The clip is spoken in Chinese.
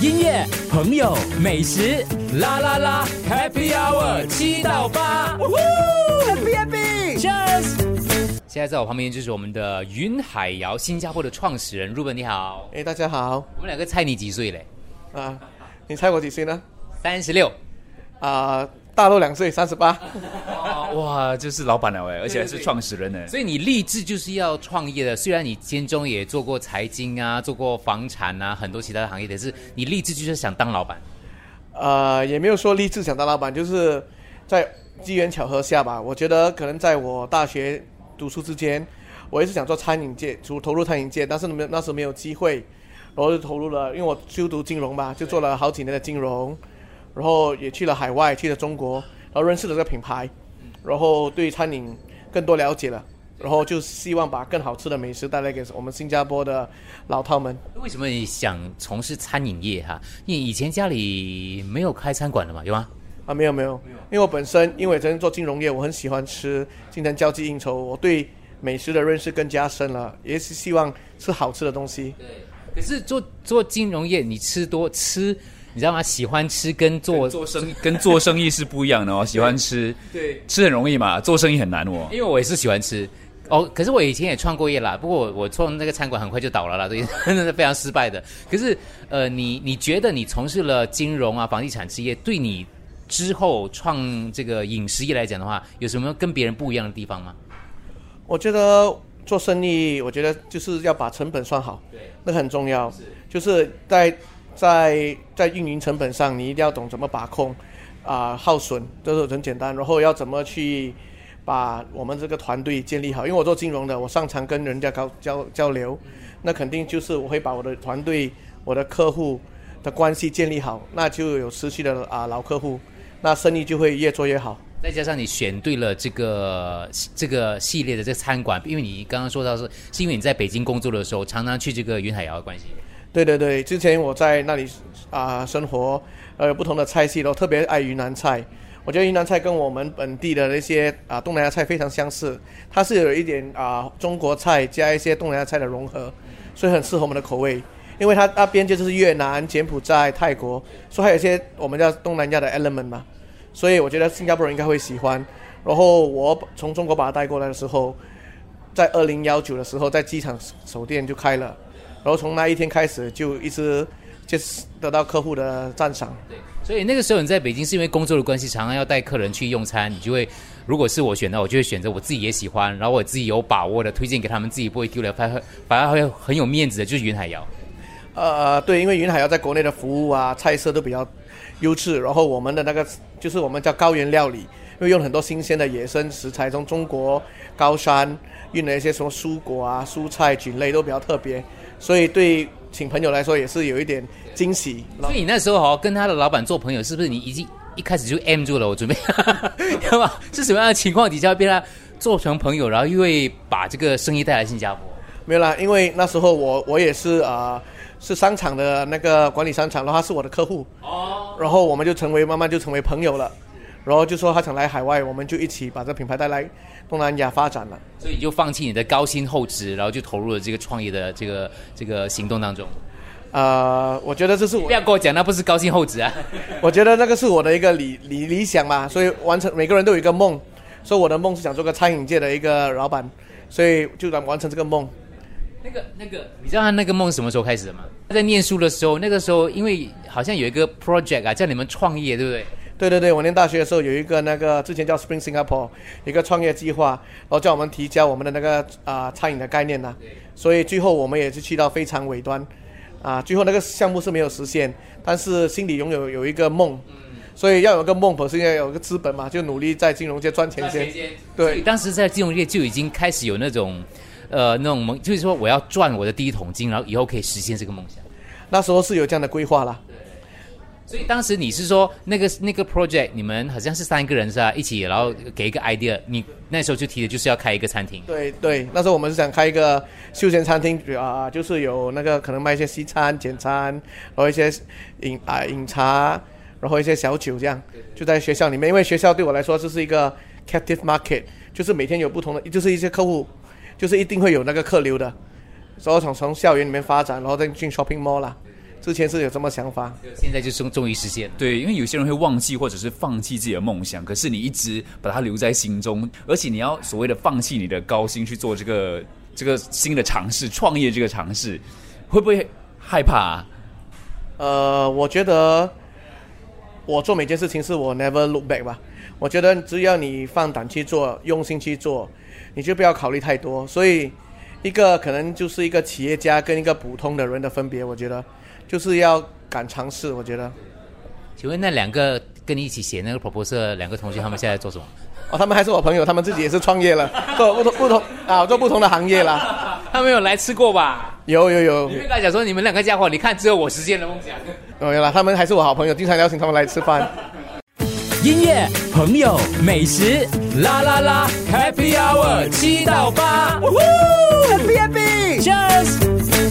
音乐、朋友、美食，啦啦啦，Happy Hour 七到八，Happy Happy，Cheers！现在在我旁边就是我们的云海肴新加坡的创始人 Ruben，你好。哎，大家好我们两个猜你几岁嘞？啊！你猜我几岁呢？三十六。啊，大陆两岁，三十八。哇，就是老板了哎，而且还是创始人呢。所以你立志就是要创业的，虽然你间中也做过财经啊，做过房产啊，很多其他的行业，但是你立志就是想当老板。呃，也没有说立志想当老板，就是在机缘巧合下吧。我觉得可能在我大学读书之间，我也是想做餐饮界，投投入餐饮界，但是没有那时候没有机会，然后就投入了，因为我修读金融嘛，就做了好几年的金融，然后也去了海外，去了中国，然后认识了这个品牌，然后对餐饮更多了解了，然后就希望把更好吃的美食带来给我们新加坡的老饕们。为什么你想从事餐饮业哈？因为以前家里没有开餐馆的嘛，有吗？啊，没有没有，因为我本身因为真做金融业，我很喜欢吃，经常交际应酬，我对美食的认识更加深了，也是希望吃好吃的东西。对可是做做金融业，你吃多吃，你知道吗？喜欢吃跟做做生意跟做生意是不一样的哦，喜欢吃，对，吃很容易嘛，做生意很难哦。因为我也是喜欢吃哦，可是我以前也创过业啦，不过我我创那个餐馆很快就倒了啦，对，真的是非常失败的。可是呃，你你觉得你从事了金融啊、房地产事业，对你之后创这个饮食业来讲的话，有什么跟别人不一样的地方吗？我觉得做生意，我觉得就是要把成本算好，对，那很重要，就是在在在运营成本上，你一定要懂怎么把控，啊、耗损这是很简单，然后要怎么去把我们这个团队建立好，因为我做金融的，我擅长跟人家交交交流，那肯定就是我会把我的团队、我的客户的关系建立好，那就有持续的啊、老客户，那生意就会越做越好。再加上你选对了这个这个系列的这餐馆，因为你刚刚说到是是因为你在北京工作的时候，常常去这个云海肴的关系。对对对，之前我在那里啊、生活，呃，有不同的菜系都特别爱云南菜。我觉得云南菜跟我们本地的那些啊、东南亚菜非常相似，它是有一点啊、中国菜加一些东南亚菜的融合，所以很适合我们的口味。因为它那边就是越南、柬埔寨、泰国，所以还有一些我们叫东南亚的 element 嘛，所以我觉得新加坡人应该会喜欢。然后我从中国把它带过来的时候，在二零幺九的时候，在机场首店就开了。然后从那一天开始就一直就是得到客户的赞赏。对所以那个时候你在北京是因为工作的关系，常常要带客人去用餐，你就会，如果是我选的，我就会选择我自己也喜欢，然后我自己有把握的推荐给他们，自己不会丢脸，反而反而会很有面子的，就是云海肴。呃，对，因为云海肴在国内的服务啊、菜色都比较优质，然后我们的那个就是我们叫高原料理，因为用很多新鲜的野生食材，从中国高山运了一些什么蔬果啊、蔬菜菌类都比较特别，所以对请朋友来说也是有一点惊喜。所以你那时候哦跟他的老板做朋友，是不是你已经一开始就 M 住了？我准备 要吧？是什么样的情况底下被他做成朋友，然后又会把这个生意带来新加坡？没有啦，因为那时候我我也是啊、是商场的那个管理商场，然后他是我的客户，哦，然后我们就成为慢慢就成为朋友了，然后就说他想来海外，我们就一起把这品牌带来东南亚发展了。所以你就放弃你的高薪厚职，然后就投入了这个创业的这个这个行动当中。呃，我觉得这是我不要跟我讲那不是高薪厚职啊！我觉得那个是我的一个理理理想嘛，所以完成每个人都有一个梦，所以我的梦是想做个餐饮界的一个老板，所以就能完成这个梦。那个那个，你知道他那个梦什么时候开始的吗？他在念书的时候，那个时候因为好像有一个 project 啊，叫你们创业，对不对？对对对，我念大学的时候有一个那个之前叫 Spring Singapore 一个创业计划，然后叫我们提交我们的那个啊、餐饮的概念呐、所以最后我们也是去到非常尾端，啊，最后那个项目是没有实现，但是心里拥有有一个梦，所以要有个梦，本身要有个资本嘛，就努力在金融界赚钱先。对。当时在金融界就已经开始有那种，呃，那种梦，就是说我要赚我的第一桶金，然后以后可以实现这个梦想。那时候是有这样的规划啦。所以当时你是说那个那个 project，你们好像是三个人是吧？一起，然后给一个 idea，你那时候就提的就是要开一个餐厅。对对，那时候我们是想开一个休闲餐厅啊、就是有那个可能卖一些西餐、简餐，然后一些饮啊、饮茶，然后一些小酒这样，就在学校里面。因为学校对我来说就是一个 captive market，就是每天有不同的，就是一些客户，就是一定会有那个客流的，所以从从校园里面发展，然后再进 shopping mall 啦，之前是有什么想法。现在就终终于实现了。对，因为有些人会忘记或者是放弃自己的梦想，可是你一直把它留在心中，而且你要所谓的放弃你的高薪去做这个这个新的尝试，创业这个尝试，会不会害怕、啊？呃，我觉得我做每件事情是我 never look back 吧。我觉得只要你放胆去做，用心去做，你就不要考虑太多。所以，一个可能就是一个企业家跟一个普通的人的分别，我觉得就是要敢尝试。我觉得，请问那两个跟你一起写那个 proposal 两个同学，他们现在做什么？哦，他们还是我朋友，他们自己也是创业了，做不同不同啊，做不同的行业啦。他们有来吃过吧？有有有你，会跟他讲说，你们两个家伙，你看只有我实现了梦想。哦有了，他们还是我好朋友，经常邀请他们来吃饭。音乐、朋友、美食，啦啦啦，Happy Hour 七到八，Happy Happy，Cheers。